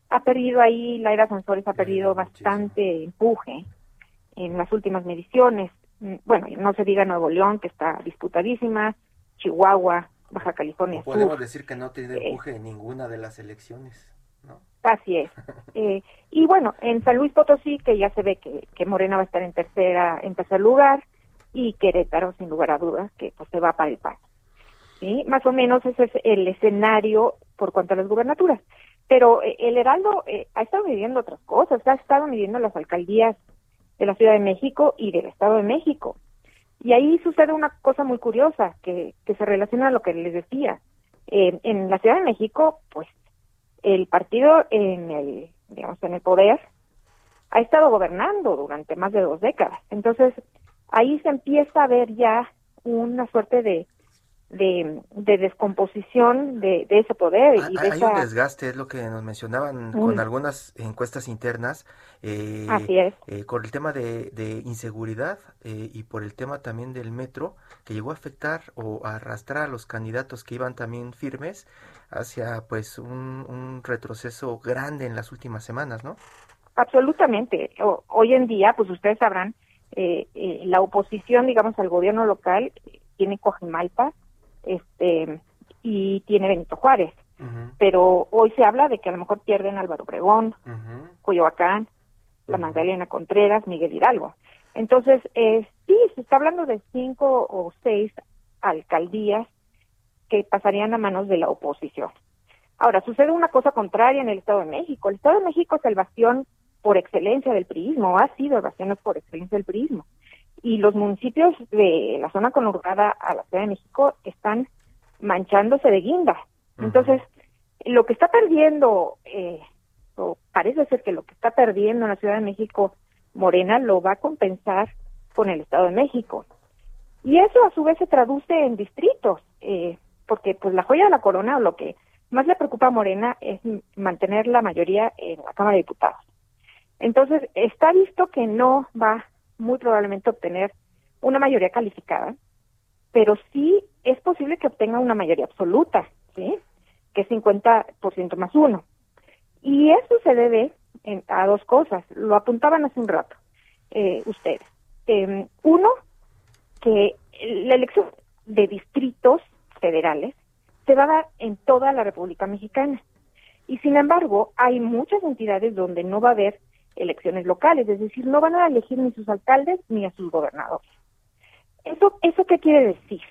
Speaker 8: ha perdido ahí, Laira Sansores ha perdido bastante empuje en las últimas mediciones. Mm, bueno, no se diga Nuevo León, que está disputadísima, Chihuahua, Baja California.
Speaker 1: No podemos decir que no tiene empuje en ninguna de las elecciones, ¿no?
Speaker 8: Así es. eh, y bueno, en San Luis Potosí, que ya se ve que, que Morena va a estar en tercera, en tercer lugar, y Querétaro, sin lugar a dudas, que pues se va para el PAN. ¿Sí? Más o menos ese es el escenario por cuanto a las gubernaturas. Pero eh, el Heraldo eh, ha estado midiendo otras cosas, ha estado midiendo las alcaldías de la Ciudad de México y del Estado de México. Y ahí sucede una cosa muy curiosa que, que se relaciona a lo que les decía. Eh, en la Ciudad de México, pues, el partido en el, digamos, en el poder ha estado gobernando durante más de dos décadas. Entonces, ahí se empieza a ver ya una suerte de de, de descomposición de, de, ese poder. Y
Speaker 1: hay,
Speaker 8: de esa...
Speaker 1: un desgaste, es lo que nos mencionaban mm. con algunas encuestas internas. Eh,
Speaker 8: Así es.
Speaker 1: Eh, con el tema de, de inseguridad eh, y por el tema también del metro, que llegó a afectar o a arrastrar a los candidatos que iban también firmes hacia pues un, un retroceso grande en las últimas semanas, ¿no?
Speaker 8: Absolutamente. O, hoy en día, pues ustedes sabrán, eh, la oposición, digamos, al gobierno local tiene Cojimalpa, este y tiene Benito Juárez. Uh -huh. Pero hoy se habla de que a lo mejor pierden Álvaro Obregón, uh -huh. Coyoacán, la Magdalena Contreras, Miguel Hidalgo. Entonces, eh, sí, se está hablando de cinco o seis alcaldías que pasarían a manos de la oposición. Ahora, sucede una cosa contraria en el Estado de México. El Estado de México es el bastión por excelencia del priismo, ha sido el bastión por excelencia del priismo y los municipios de la zona conurbada a la Ciudad de México están manchándose de guinda. Entonces, uh -huh. lo que está perdiendo, eh, o parece ser que lo que está perdiendo en la Ciudad de México Morena lo va a compensar con el Estado de México. Y eso a su vez se traduce en distritos, eh, porque pues la joya de la corona, o lo que más le preocupa a Morena es mantener la mayoría en la Cámara de Diputados. Entonces, está visto que no va muy probablemente obtener una mayoría calificada, pero sí es posible que obtenga una mayoría absoluta, ¿sí? Que es 50% más uno. Y eso se debe a dos cosas. Lo apuntaban hace un rato eh, ustedes. Em, uno, que la elección de distritos federales se va a dar en toda la República Mexicana. Y sin embargo, hay muchas entidades donde no va a haber elecciones locales, es decir, no van a elegir ni sus alcaldes ni a sus gobernadores. ¿Eso, eso qué quiere decir?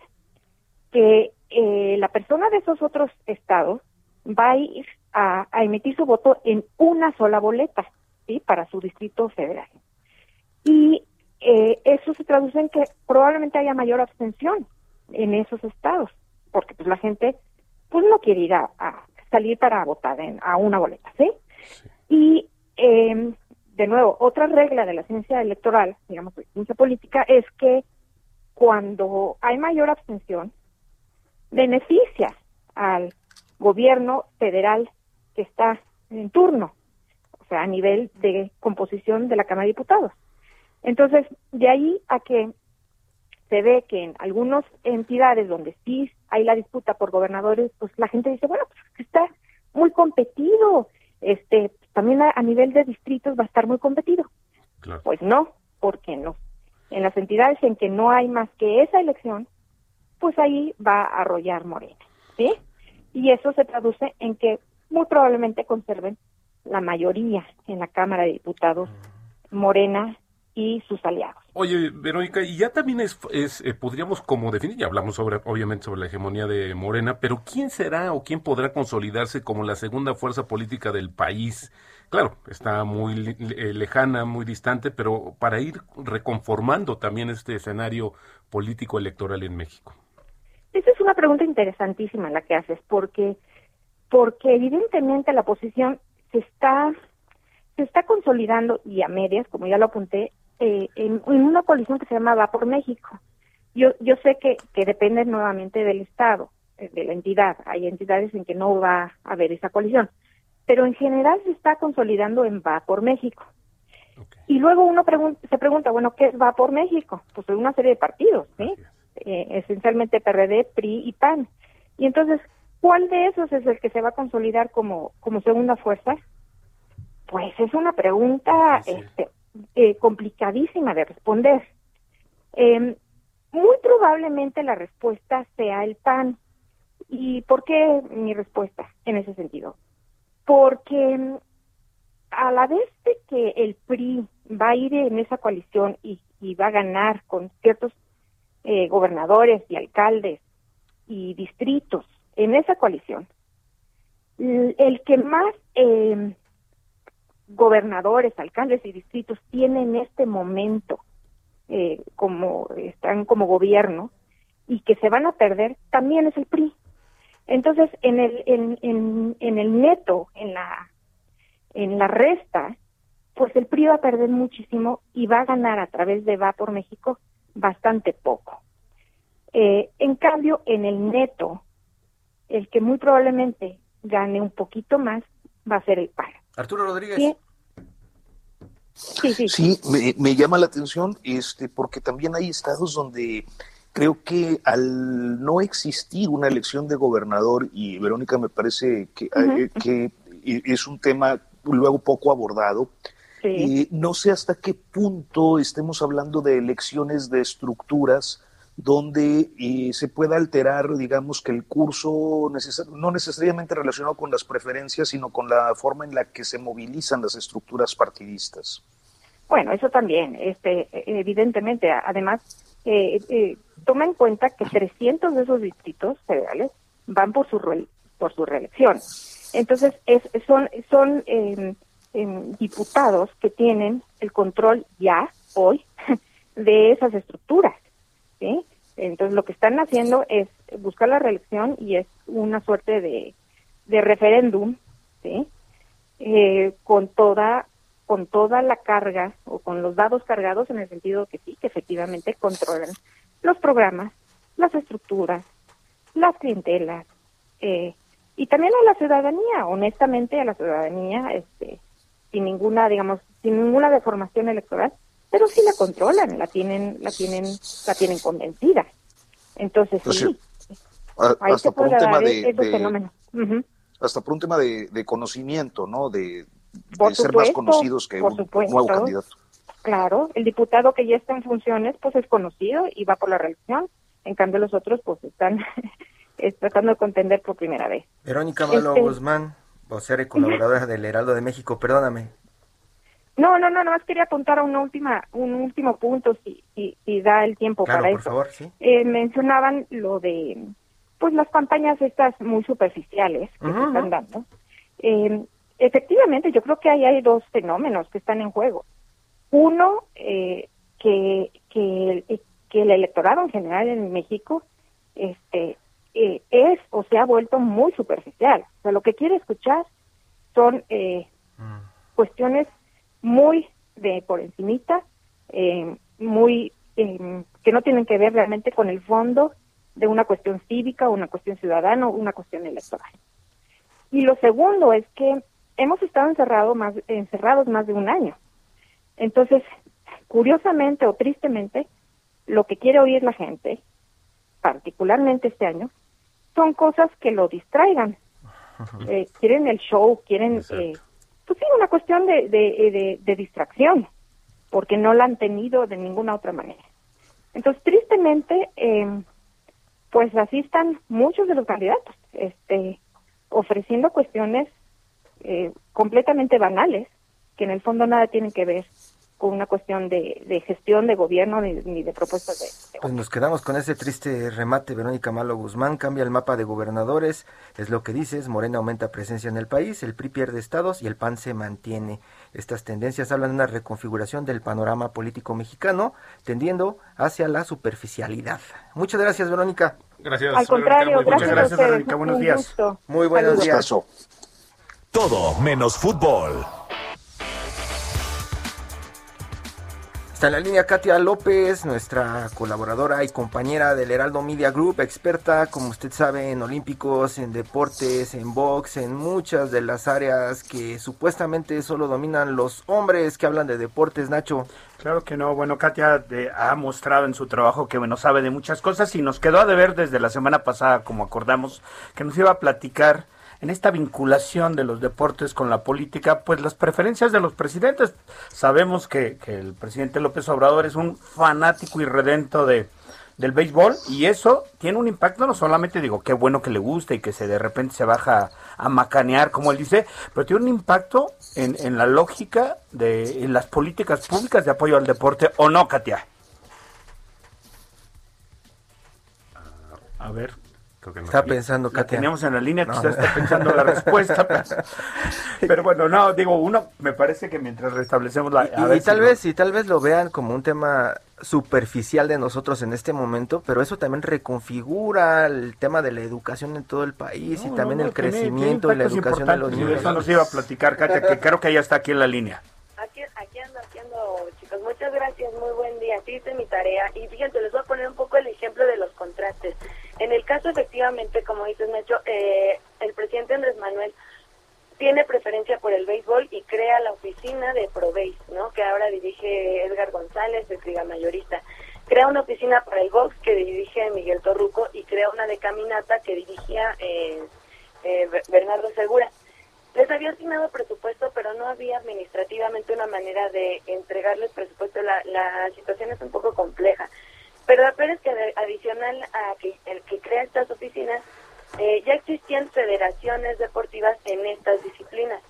Speaker 8: Que eh, la persona de esos otros estados va a ir a, emitir su voto en una sola boleta, ¿sí? Para su distrito federal. Y eh, eso se traduce en que probablemente haya mayor abstención en esos estados, porque pues la gente pues no quiere ir a, salir para votar en, a una boleta, ¿sí? Y eh, de nuevo, otra regla de la ciencia electoral, digamos, ciencia política, es que cuando hay mayor abstención, beneficia al gobierno federal que está en turno, o sea, a nivel de composición de la Cámara de Diputados. Entonces, de ahí a que se ve que en algunas entidades donde sí hay la disputa por gobernadores, pues la gente dice, bueno, pues está muy competido, este, también a, nivel de distritos va a estar muy competido. Pues no, ¿por qué no? En las entidades en que no hay más que esa elección, pues ahí va a arrollar Morena, ¿sí? Y eso se traduce en que muy probablemente conserven la mayoría en la Cámara de Diputados Morena y sus aliados.
Speaker 7: Oye, Verónica, y ya también es, es eh, podríamos como definir, ya hablamos sobre, obviamente sobre la hegemonía de Morena, pero ¿quién será o quién podrá consolidarse como la segunda fuerza política del país? Claro, está muy eh, lejana, muy distante, pero para ir reconformando también este escenario político electoral en México.
Speaker 8: Esa es una pregunta interesantísima la que haces, porque, porque evidentemente la posición se está, se está consolidando y a medias, como ya lo apunté, eh, en, una coalición que se llama Va por México. Yo, yo sé que, que depende nuevamente del Estado, eh, de la entidad. Hay entidades en que no va a haber esa coalición, pero en general se está consolidando en Va por México. Y luego uno se pregunta, bueno, ¿qué es Va por México? Pues es una serie de partidos, ¿sí? Eh, esencialmente PRD, PRI y PAN. Y entonces, ¿cuál de esos es el que se va a consolidar como, como segunda fuerza? Pues es una pregunta este, eh, complicadísima de responder. Em, muy probablemente la respuesta sea el PAN. ¿Y por qué mi respuesta en ese sentido? Porque em, a la vez de que el PRI va a ir en esa coalición y, va a ganar con ciertos eh, gobernadores y alcaldes y distritos en esa coalición, el que más eh, gobernadores, alcaldes y distritos tienen en este momento eh, como están como gobierno y que se van a perder también es el PRI. Entonces, en el en, en, el neto, en la en la resta, pues el PRI va a perder muchísimo y va a ganar a través de Va por México bastante poco. Eh, en cambio, en el neto, el que muy probablemente gane un poquito más va a ser el PAN.
Speaker 1: Arturo Rodríguez.
Speaker 3: Sí, sí, sí. me, llama la atención este, porque también hay estados donde creo que al no existir una elección de gobernador, y Verónica me parece que, eh, que es un tema luego poco abordado, eh, no sé hasta qué punto estemos hablando de elecciones de estructuras donde eh, se pueda alterar, digamos, que el curso, no necesariamente relacionado con las preferencias, sino con la forma en la que se movilizan las estructuras partidistas.
Speaker 8: Bueno, eso también, este, evidentemente, además, eh, eh, toma en cuenta que 300 de esos distritos federales van por su, por su reelección. Entonces, es, son, son em, em, diputados que tienen el control ya, hoy, de esas estructuras. ¿Sí? Entonces lo que están haciendo es buscar la reelección y es una suerte de, de referéndum, ¿sí? Eh, con toda con toda la carga o con los dados cargados en el sentido que sí, que efectivamente controlan los programas, las estructuras, las clientelas eh, y también a la ciudadanía, honestamente a la ciudadanía, este, sin ninguna, digamos, sin ninguna deformación electoral, pero sí la controlan, la tienen, la tienen, la tienen convencida. Entonces, sí,
Speaker 3: ahí hasta por un tema de, hasta por un tema de, conocimiento, ¿no? De, ser más conocidos que un nuevo candidato.
Speaker 8: Claro, el diputado que ya está en funciones, pues es conocido y va por la reelección. En cambio, los otros, pues están tratando de contender por primera vez.
Speaker 1: Verónica Malo este... Guzmán, vocera y colaboradora del Heraldo de México, perdóname.
Speaker 8: No, no, no, más quería apuntar a una última, un último punto, si, si, da el tiempo
Speaker 1: para
Speaker 8: por
Speaker 1: eso. Favor, ¿sí?
Speaker 8: eh, mencionaban lo de, pues las campañas estas muy superficiales que se están dando. Eh, efectivamente, yo creo que ahí hay dos fenómenos que están en juego. Uno, eh, que, que, que el electorado en general en México este, eh, es o se ha vuelto muy superficial. O sea, lo que quiere escuchar son eh, mm. cuestiones muy de por encimita, eh, muy eh, que no tienen que ver realmente con el fondo de una cuestión cívica, una cuestión ciudadana, una cuestión electoral. Y lo segundo es que hemos estado encerrados más, encerrados más de un año. Entonces, curiosamente o tristemente, lo que quiere oír la gente, particularmente este año, son cosas que lo distraigan. Eh, quieren el show, quieren eh, pues sí, una cuestión de, de, de, distracción, porque no la han tenido de ninguna otra manera. Entonces, tristemente, eh, pues así están muchos de los candidatos, este, ofreciendo cuestiones eh, completamente banales, que en el fondo nada tienen que ver con una cuestión de, de gestión de gobierno ni, de propuestas de,
Speaker 1: Pues nos quedamos con ese triste remate, Verónica Malo Guzmán, cambia el mapa de gobernadores, es lo que dices, Morena aumenta presencia en el país, el PRI pierde estados y el PAN se mantiene. Estas tendencias hablan de una reconfiguración del panorama político mexicano, tendiendo hacia la superficialidad. Muchas gracias, Verónica.
Speaker 7: Gracias.
Speaker 8: Al contrario, gracias,
Speaker 2: gracias Verónica. Buenos días.
Speaker 1: Muy buenos días.
Speaker 5: Todo menos fútbol.
Speaker 1: Está en la línea Katia López, nuestra colaboradora y compañera del Heraldo Media Group, experta, como usted sabe, en olímpicos, en deportes, en box, en muchas de las áreas que supuestamente solo dominan los hombres que hablan de deportes, Nacho.
Speaker 2: Claro que no. Bueno, Katia ha mostrado en su trabajo que bueno sabe de muchas cosas y nos quedó a deber desde la semana pasada, como acordamos, que nos iba a platicar en esta vinculación de los deportes con la política, pues las preferencias de los presidentes. Sabemos que, el presidente López Obrador es un fanático y redento de, del béisbol y eso tiene un impacto, no solamente digo, qué bueno que le guste y que se de repente se baja a macanear, como él dice, pero tiene un impacto en, en la lógica de en las políticas públicas de apoyo al deporte, ¿o no, Katia? A ver,
Speaker 1: está pensando,
Speaker 2: Katia. teníamos en la línea, quizás está pensando la respuesta. Pero, bueno, no, digo, uno, me parece que mientras restablecemos la...
Speaker 1: Y, tal vez, y tal vez lo vean como un tema superficial de nosotros en este momento, pero eso también reconfigura el tema de la educación en todo el país y también el crecimiento y la educación de los niños.
Speaker 2: Eso nos iba a platicar, Katia, que creo que ella está aquí en la línea.
Speaker 9: Aquí, aquí ando, aquí ando, chicos. Muchas gracias, muy buen día. Sí hice mi tarea. Y fíjense, les voy a poner un poco el ejemplo de los contrastes. En el caso, efectivamente, como dices, Nacho, eh, el presidente Andrés Manuel tiene preferencia por el béisbol y crea la oficina de ProBase, ¿no? Que ahora dirige Edgar González, el Triga Mayorista. Crea una oficina para el box que dirige Miguel Torruco y crea una de caminata que dirigía eh, eh, Bernardo Segura. Les había asignado presupuesto, pero no había administrativamente una manera de entregarles presupuesto. La, la situación es un poco compleja. Pero es que adicional a que el que crea estas oficinas, eh, ya existían federaciones deportivas en estas disciplinas.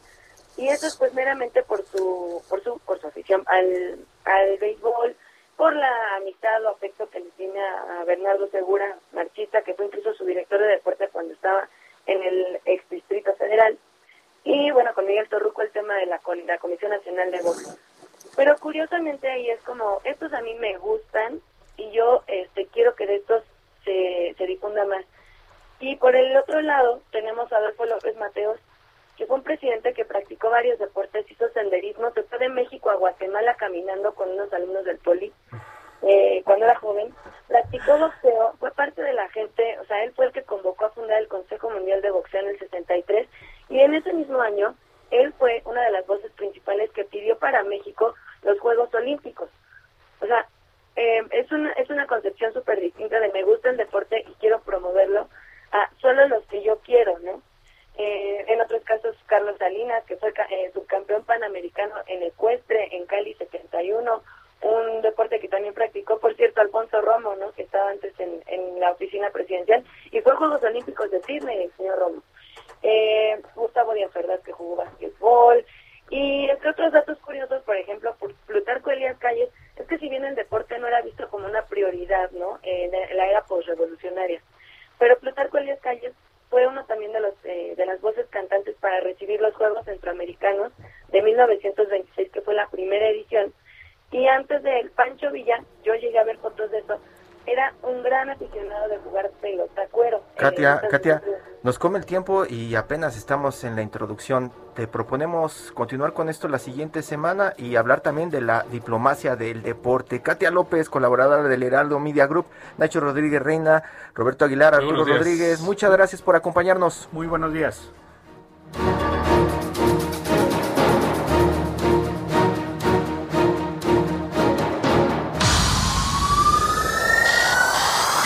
Speaker 9: Y eso es pues meramente por su, por su, por su afición al, al béisbol, por la amistad o afecto que le tiene a Bernardo Segura, marchista, que fue incluso su director de deporte cuando estaba en el ex distrito federal. Y bueno, con Miguel Torruco el tema de la, la Comisión Nacional de Box. Pero curiosamente ahí es como, estos a mí me gustan, y yo este, quiero que de estos se, difunda más. Y por el otro lado tenemos a Adolfo López Mateos, que fue un presidente que practicó varios deportes, hizo senderismo, se fue de México a Guatemala caminando con unos alumnos del poli eh, cuando era joven, practicó boxeo, fue parte de la gente, o sea, él fue el que convocó a fundar el Consejo Mundial de Boxeo en el 63 y en ese mismo año él fue una de las voces principales que pidió para México los Juegos Olímpicos. O sea, eh, es, una, es una concepción súper distinta de me gusta el deporte y quiero promoverlo a solo los que yo quiero, ¿no? Eh, en otros casos, Carlos Salinas, que fue eh, subcampeón panamericano en ecuestre en Cali 71, un deporte que también practicó, por cierto, Alfonso Romo, ¿no? que estaba antes en, en la oficina presidencial, y fue Juegos Olímpicos de Sydney, el señor Romo. Eh, Gustavo Díaz Verdad, que jugó basquetbol, y entre otros datos curiosos, por ejemplo, Plutarco Elías Calles, es que si bien el deporte no era visto como una prioridad, ¿no? En la era postrevolucionaria, pero Plutarco Elías Calles fue uno también de los eh, de las voces cantantes para recibir los Juegos Centroamericanos de 1926, que fue la primera edición. Y antes de él, Pancho Villa, yo llegué a ver fotos de eso, era un gran aficionado de jugar pelota cuero.
Speaker 1: Katia, Katia, nos come el tiempo y apenas estamos en la introducción. Te proponemos continuar con esto la siguiente semana y hablar también de la diplomacia del deporte. Katia López, colaboradora del Heraldo Media Group, Nacho Rodríguez Reina, Roberto Aguilar, Arturo Rodríguez, muchas gracias por acompañarnos.
Speaker 2: Muy buenos días.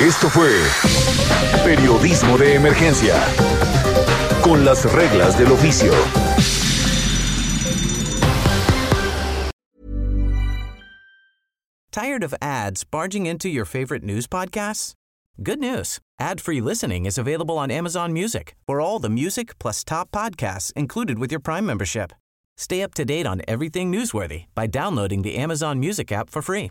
Speaker 5: Esto fue Periodismo de Emergencia, con las reglas del oficio.
Speaker 10: Tired of ads barging into your favorite news podcasts? Good news. Ad-free listening is available on Amazon Music for all the music plus top podcasts included with your Prime membership. Stay up to date on everything newsworthy by downloading the Amazon Music app for free